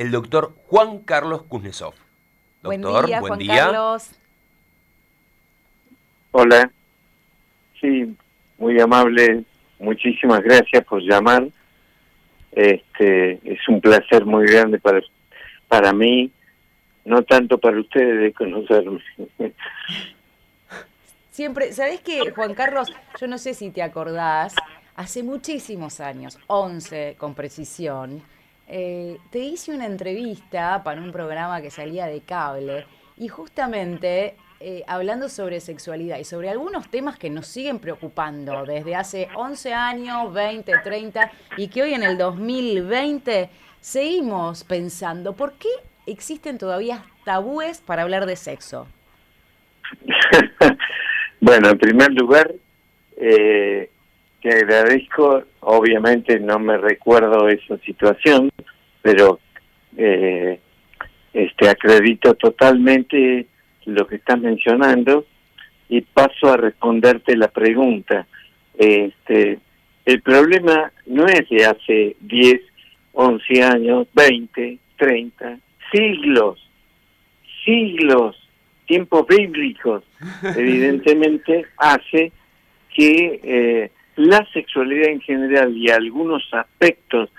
el doctor Juan Carlos Kuznetsov. Doctor, buen día, Juan Carlos. Hola. Sí, muy amable. Muchísimas gracias por llamar. Este, es un placer muy grande para para mí, no tanto para ustedes de conocerme. Siempre, ¿sabés qué, Juan Carlos? Yo no sé si te acordás, hace muchísimos años, 11 con precisión, eh, te hice una entrevista para un programa que salía de cable y justamente eh, hablando sobre sexualidad y sobre algunos temas que nos siguen preocupando desde hace 11 años, 20, 30 y que hoy en el 2020 seguimos pensando, ¿por qué existen todavía tabúes para hablar de sexo? bueno, en primer lugar, eh, te agradezco, obviamente no me recuerdo esa situación, pero eh, este acredito totalmente lo que estás mencionando y paso a responderte la pregunta. Este, el problema no es de hace 10 11 años, 20, 30, siglos, siglos, tiempos bíblicos, evidentemente hace que eh, la sexualidad en general y algunos aspectos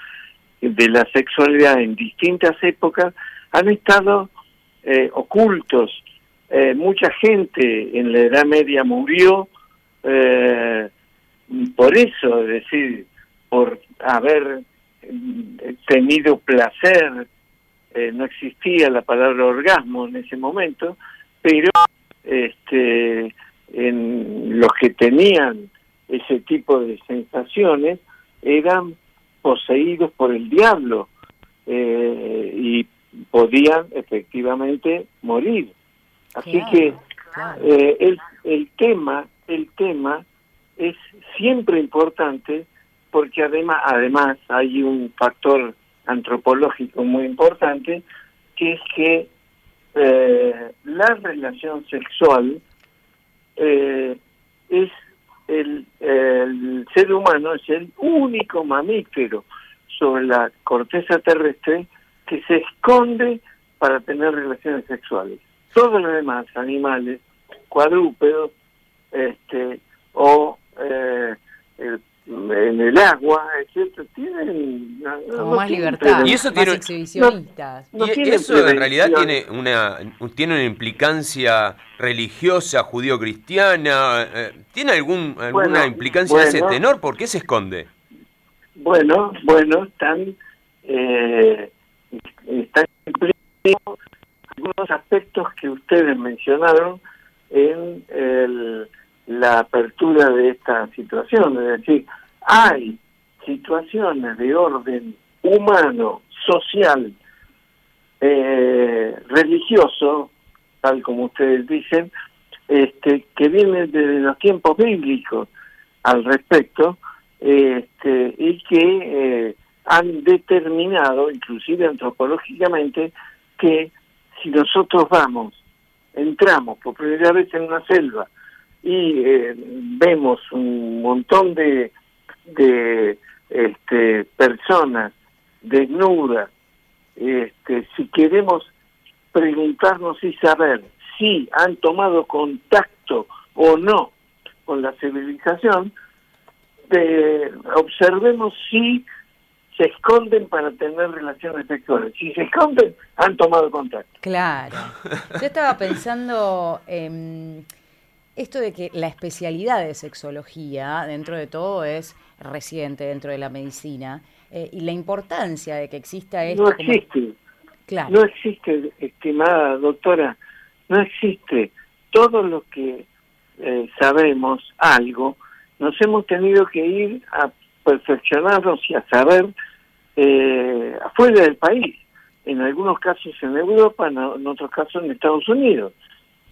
de la sexualidad en distintas épocas han estado eh, ocultos. Eh, mucha gente en la Edad Media murió por eso, es decir, por haber tenido placer, eh, no existía la palabra orgasmo en ese momento, pero este, en los que tenían ese tipo de sensaciones eran poseídos por el diablo eh, y podían efectivamente morir. Así que eh, el, el tema, el tema es siempre importante porque además, además hay un factor antropológico muy importante, que es que eh, la relación sexual eh, el ser humano es el único mamífero sobre la corteza terrestre que se esconde para tener relaciones sexuales. Todos los demás animales, cuadrúpedos, este, o eh, en el agua, etcétera, tienen más libertad, y eso tiene exhibicionistas. y eso en realidad tiene una tiene una implicancia religiosa, judío-cristiana, eh, tiene algún alguna implicancia de ese tenor, ¿por qué se esconde? Bueno, bueno, están eh, están algunos aspectos que ustedes mencionaron en el la apertura de esta situación, es decir, hay situaciones de orden humano, social, eh, religioso, tal como ustedes dicen, este, que vienen desde los tiempos bíblicos al respecto, este, y que eh, han determinado, inclusive antropológicamente, que si nosotros vamos, entramos por primera vez en una selva, y eh, vemos un montón de, de este, personas desnudas. Este, si queremos preguntarnos y saber si han tomado contacto o no con la civilización, eh, observemos si se esconden para tener relaciones sexuales. Si se esconden, han tomado contacto. Claro. Yo estaba pensando... en esto de que la especialidad de sexología, dentro de todo, es reciente dentro de la medicina, eh, y la importancia de que exista esto. No existe. Claro. No existe, estimada doctora, no existe. Todo lo que eh, sabemos algo, nos hemos tenido que ir a perfeccionarnos y a saber eh, afuera del país. En algunos casos en Europa, en otros casos en Estados Unidos.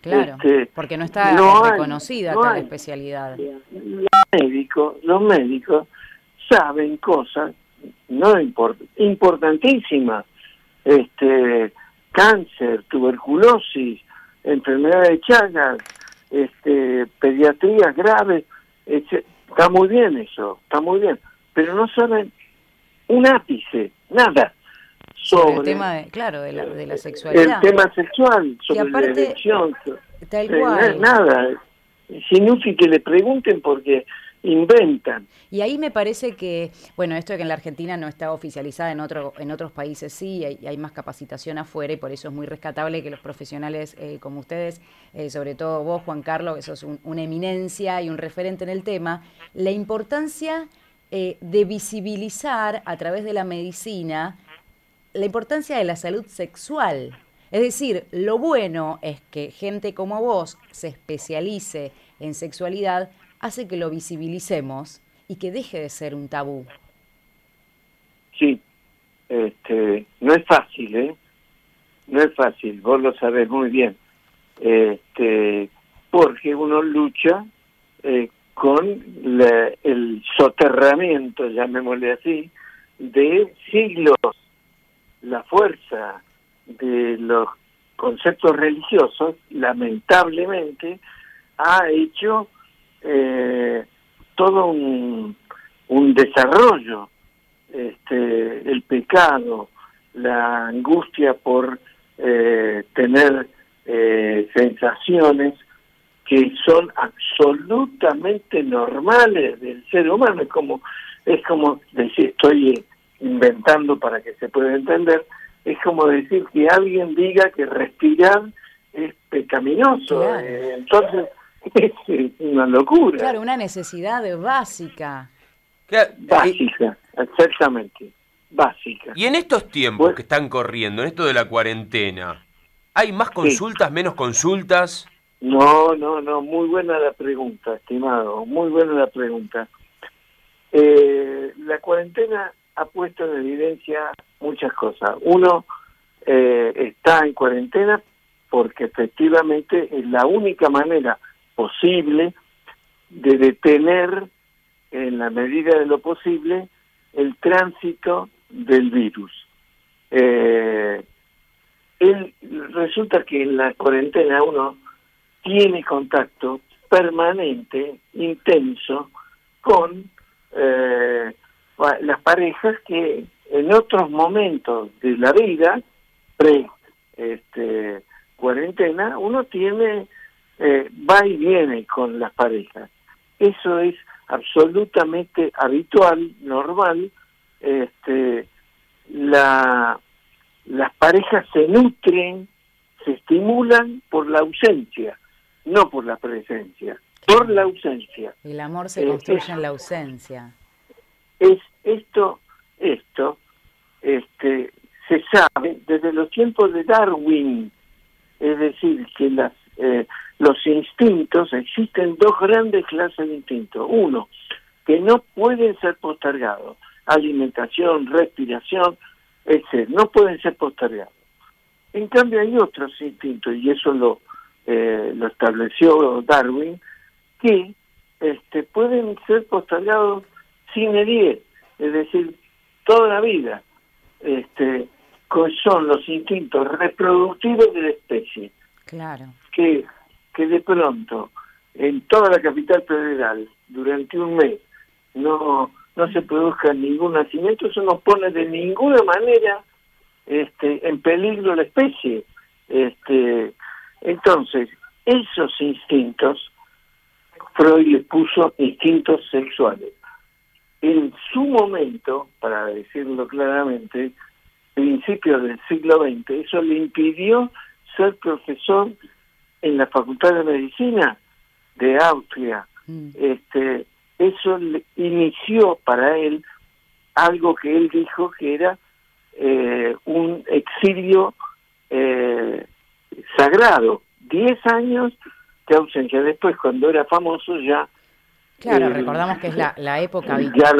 Claro, este, porque no está reconocida no la especialidad. Los médicos, los médicos saben cosas no import, importantísimas, este, cáncer, tuberculosis, enfermedades de Chagas, este, pediatría grave, está muy bien eso, está muy bien, pero no saben un ápice, nada. Sobre, el tema, de, claro, de la, de la sexualidad. El tema sexual, sobre aparte, la elección. Tal eh, cual. nada, es inútil que le pregunten porque inventan. Y ahí me parece que, bueno, esto de que en la Argentina no está oficializada, en, otro, en otros países sí, hay, hay más capacitación afuera y por eso es muy rescatable que los profesionales eh, como ustedes, eh, sobre todo vos, Juan Carlos, que sos una eminencia y un referente en el tema, la importancia eh, de visibilizar a través de la medicina la importancia de la salud sexual. Es decir, lo bueno es que gente como vos se especialice en sexualidad, hace que lo visibilicemos y que deje de ser un tabú. Sí, este, no es fácil, ¿eh? No es fácil, vos lo sabés muy bien. Este, porque uno lucha eh, con el soterramiento, llamémosle así, de siglos. La fuerza de los conceptos religiosos, lamentablemente, ha hecho eh, todo un, un desarrollo, este, el pecado, la angustia por eh, tener eh, sensaciones que son absolutamente normales del ser humano. Es como, es como decir, estoy inventando para que se pueda entender, es como decir que alguien diga que respirar es pecaminoso. Eh, entonces, es una locura. Claro, una necesidad básica. Básica, exactamente, básica. Y en estos tiempos que están corriendo, en esto de la cuarentena, ¿hay más consultas, menos consultas? No, no, no, muy buena la pregunta, estimado, muy buena la pregunta. Eh, la cuarentena ha puesto en evidencia muchas cosas. Uno eh, está en cuarentena porque efectivamente es la única manera posible de detener en la medida de lo posible el tránsito del virus. Eh, resulta que en la cuarentena uno tiene contacto permanente, intenso, con eh, las parejas que en otros momentos de la vida, pre este, cuarentena, uno tiene eh, va y viene con las parejas. Eso es absolutamente habitual, normal. Este, la, las parejas se nutren, se estimulan por la ausencia, no por la presencia, por la ausencia. El amor se construye en la ausencia. Es esto, esto, este, se sabe desde los tiempos de Darwin, es decir, que las eh, los instintos, existen dos grandes clases de instintos. Uno, que no pueden ser postergados, alimentación, respiración, etc. No pueden ser postergados. En cambio hay otros instintos, y eso lo, eh, lo estableció Darwin, que este, pueden ser postergados sin herir, es decir, toda la vida. Este, son los instintos reproductivos de la especie. Claro. Que, que de pronto en toda la capital federal durante un mes no no se produzca ningún nacimiento, eso no pone de ninguna manera este en peligro la especie. Este entonces, esos instintos Freud le puso instintos sexuales. En su momento, para decirlo claramente, principios del siglo XX, eso le impidió ser profesor en la Facultad de Medicina de Austria. Mm. Este, eso inició para él algo que él dijo que era eh, un exilio eh, sagrado. Diez años de ausencia. Después, cuando era famoso, ya... Claro, eh, recordamos que es la, la época ya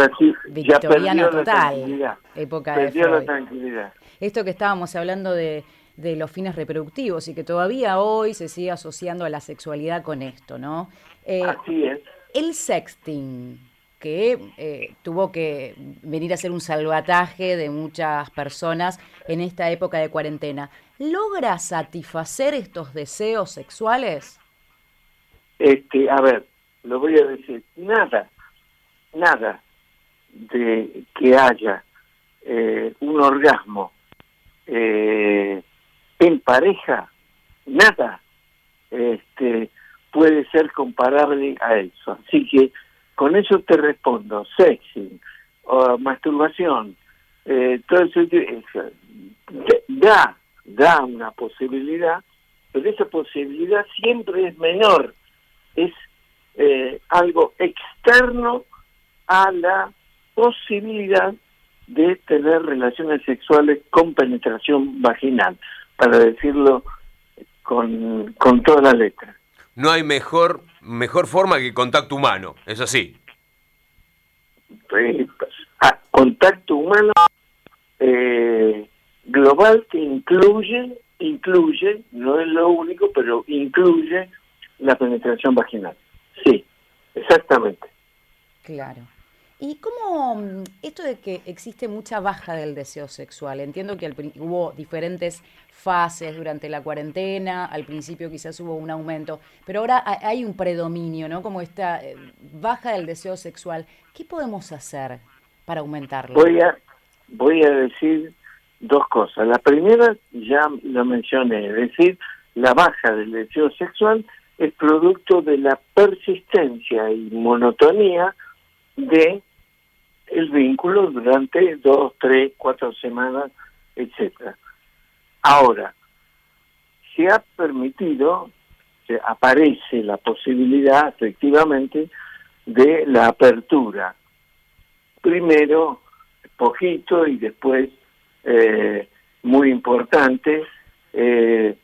victoriana total. época de la tranquilidad. Esto que estábamos hablando de, de los fines reproductivos y que todavía hoy se sigue asociando a la sexualidad con esto, ¿no? Eh, Así es. El sexting, que eh, tuvo que venir a ser un salvataje de muchas personas en esta época de cuarentena, ¿logra satisfacer estos deseos sexuales? Este, a ver, lo voy a decir, nada, nada de que haya eh, un orgasmo eh, en pareja, nada este, puede ser comparable a eso. Así que con eso te respondo, sexy, o masturbación, eh, todo eso, da, da una posibilidad, pero esa posibilidad siempre es menor, es eh, algo externo a la posibilidad de tener relaciones sexuales con penetración vaginal, para decirlo con, con toda la letra. No hay mejor, mejor forma que contacto humano, es así. Pues, ah, contacto humano eh, global que incluye, incluye, no es lo único, pero incluye la penetración vaginal. Sí, exactamente. Claro. ¿Y cómo mm, esto de que existe mucha baja del deseo sexual? Entiendo que hubo diferentes fases durante la cuarentena, al principio quizás hubo un aumento, pero ahora hay un predominio, ¿no? Como esta eh, baja del deseo sexual. ¿Qué podemos hacer para aumentarlo? Voy a, voy a decir dos cosas. La primera ya lo mencioné, es decir, la baja del deseo sexual es producto de la persistencia y monotonía de el vínculo durante dos, tres, cuatro semanas, etcétera. Ahora, se ha permitido, se aparece la posibilidad efectivamente de la apertura. Primero, poquito y después, eh, muy importante, eh,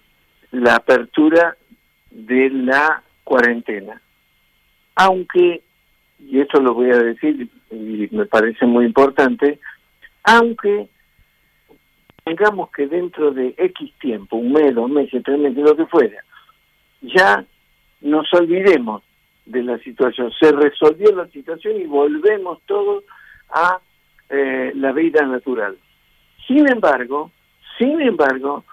la apertura de la cuarentena. Aunque y esto lo voy a decir y me parece muy importante, aunque tengamos que dentro de X tiempo, un mes, dos meses, tres meses, lo que fuera, ya nos olvidemos de la situación, se resolvió la situación y volvemos todos a eh, la vida natural. Sin embargo, sin embargo,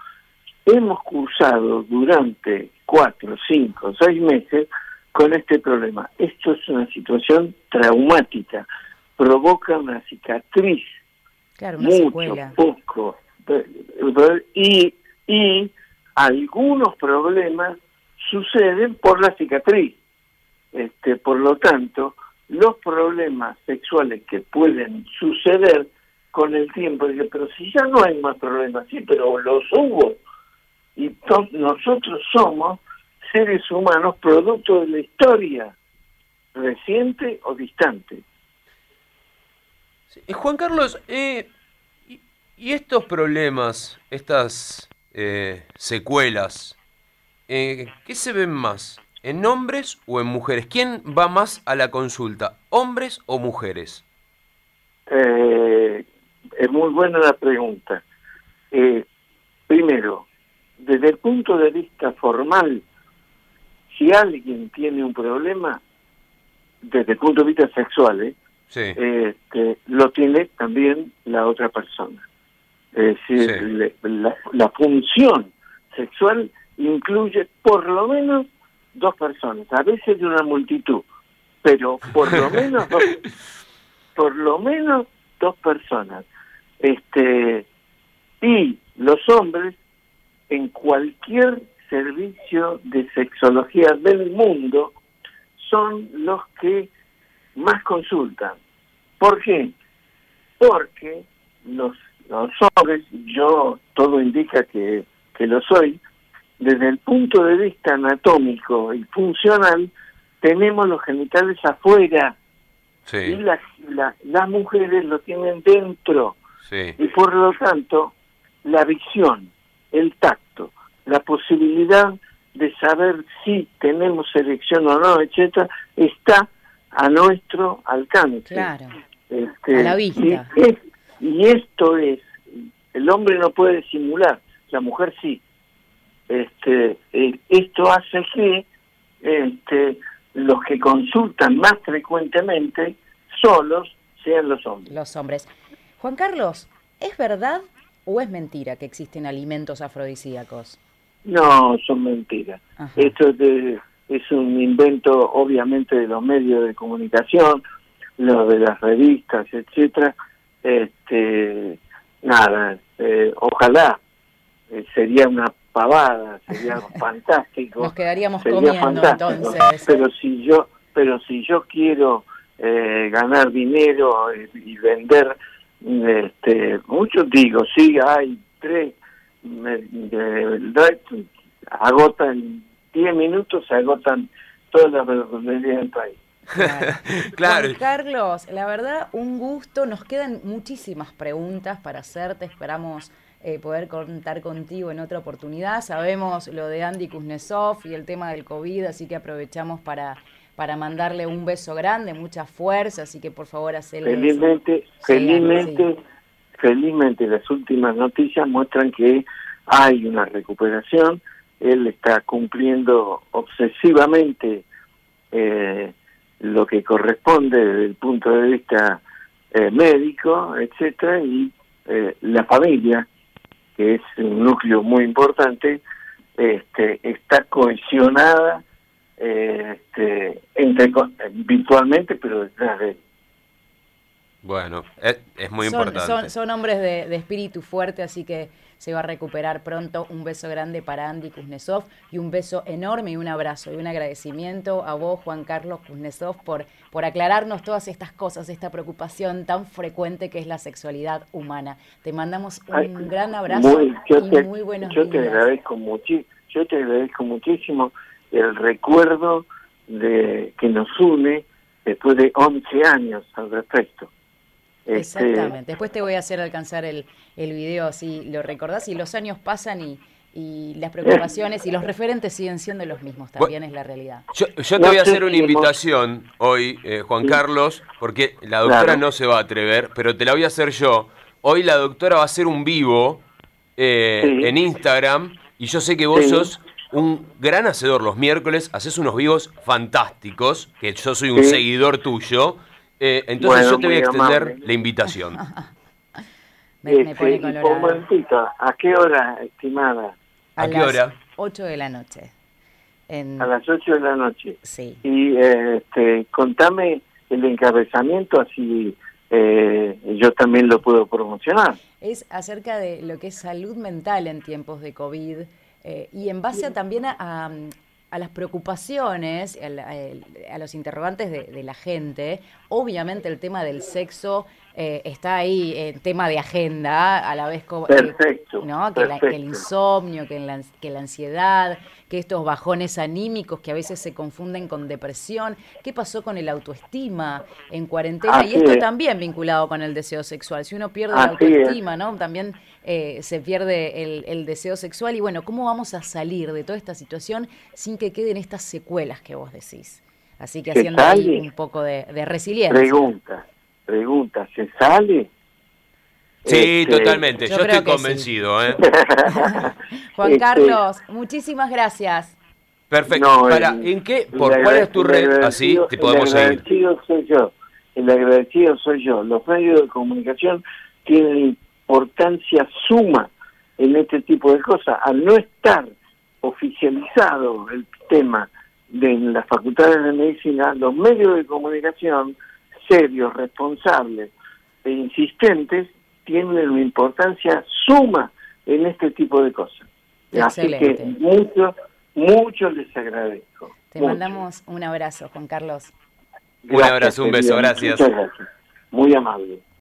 hemos cursado durante cuatro, cinco, seis meses con este problema. Esto es una situación traumática, provoca una cicatriz, claro, mucho, poco, y, y algunos problemas suceden por la cicatriz. Este, por lo tanto, los problemas sexuales que pueden suceder con el tiempo, pero si ya no hay más problemas, sí, pero los hubo. Y nosotros somos seres humanos producto de la historia reciente o distante. Juan Carlos, eh, y, estos problemas, estas eh, secuelas, eh, ¿qué se ven más? ¿En hombres o en mujeres? ¿Quién va más a la consulta, hombres o mujeres? es muy buena la pregunta. primero, desde el punto de vista formal, si alguien tiene un problema, desde el punto de vista sexual, ¿eh? este, lo tiene también la otra persona. Es decir, la, función sexual incluye por lo menos dos personas, a veces de una multitud, pero por lo menos dos, por lo menos dos personas. Este y los hombres en cualquier servicio de sexología del mundo son los que más consultan. ¿Por qué? Porque los, los hombres, yo todo indica que, que lo soy, desde el punto de vista anatómico y funcional, tenemos los genitales afuera y las, las mujeres lo tienen dentro. Y por lo tanto, la visión, el tacto, la posibilidad de saber si tenemos elección o no, etcétera, está a nuestro alcance. Claro. Este, a la vista. Y, esto es, el hombre no puede simular, la mujer sí. Este, eh, esto hace que este, los que consultan más frecuentemente solos sean los hombres. Los hombres. Juan Carlos, ¿es verdad o es mentira que existen alimentos afrodisíacos? No, son mentiras. Esto es, es un invento obviamente de los medios de comunicación, los de las revistas, etcétera. Este, nada, eh, ojalá eh, sería una pavada, sería fantástico. Nos quedaríamos sería comiendo entonces. Pero si yo, pero si yo quiero eh, ganar dinero y, y vender, este, muchos digo, sí, hay tres, me- de verdad, agotan 10 minutos, se agotan todas las verdulerías del país. Claro. Claro. Juan Carlos, la verdad, un gusto. Nos quedan muchísimas preguntas para hacerte. Esperamos eh, poder contar contigo en otra oportunidad. Sabemos lo de Andy Kuznetsov y el tema del COVID, así que aprovechamos para, para mandarle un beso grande, mucha fuerza, así que por favor, hacele eso. Felizmente, Sí, felizmente, felizmente las últimas noticias muestran que hay una recuperación. Él está cumpliendo obsesivamente eh, lo que corresponde desde el punto de vista eh, médico, etcétera, y eh, la familia, que es un núcleo muy importante, este, está cohesionada este, entre, virtualmente, pero detrás de él. Bueno, es, es muy son, importante. Son, son hombres de, de espíritu fuerte, así que se va a recuperar pronto. Un beso grande para Andy Kuznetsov y un beso enorme y un abrazo y un agradecimiento a vos, Juan Carlos Kuznetsov, por, por aclararnos todas estas cosas, esta preocupación tan frecuente que es la sexualidad humana. Te mandamos un Ay, gran abrazo muy- y te, muy buenos yo te días. agradezco muchi- yo te agradezco muchísimo el recuerdo de que nos une después de 11 años al respecto. Este, Exactamente. Después te voy a hacer alcanzar el, el video, así lo recordás, y los años pasan y, y las preocupaciones y los referentes siguen siendo los mismos, también es la realidad. Yo, yo te voy a hacer una invitación hoy, eh, Juan. Carlos, porque la doctora Claro. no se va a atrever, pero te la voy a hacer yo. Hoy la doctora va a hacer un vivo eh, Sí. en Instagram y yo sé que vos Sí. sos un gran hacedor los miércoles, haces unos vivos fantásticos, que yo soy un Sí. seguidor tuyo. eh, entonces Bueno, yo te voy a extender amable. la invitación. Me, me este, pone y un colorado. momentito, ¿a qué hora, estimada? ¿A qué las hora? 8 de la noche. En, A las 8 de la noche. Sí. Y eh, este, contame el encabezamiento, así eh, yo también lo puedo promocionar. Es acerca de lo que es salud mental en tiempos de COVID eh, y en base a, también a, a- a las preocupaciones, a, los interrogantes de, de la gente. Obviamente el tema del sexo eh, está ahí, en tema de agenda, a la vez como... eh, Perfecto, ¿no? Que, la- que el insomnio, que la, que la ansiedad, que estos bajones anímicos que a veces se confunden con depresión. ¿Qué pasó con el autoestima en cuarentena? Así y esto es. también vinculado con el deseo sexual. Si uno pierde Así la es. autoestima, ¿no? También eh, se pierde el, el deseo sexual. Y bueno, ¿cómo vamos a salir de toda esta situación sin que queden estas secuelas que vos decís? Así que ¿Se haciendo ahí un poco de, de resiliencia. Pregunta, pregunta, ¿se sale? Sí, Este, totalmente. yo estoy sí. convencido. ¿eh? Juan Este, Carlos, muchísimas gracias. Perfecto. No, Para, el- ¿En qué? el ¿Por cuál es tu red? el Así te podemos el seguir. agradecido soy yo. El agradecido soy yo. Los medios de comunicación tienen importancia suma en este tipo de cosas. Al no estar oficializado el tema de las facultades de medicina, los medios de comunicación serios, responsables e insistentes tienen una importancia suma en este tipo de cosas. Así que Excelente. mucho, mucho les agradezco. Te Mucho. mandamos un abrazo, Juan Carlos. Un abrazo, un beso, querida. gracias. Muchas gracias. Muy amable.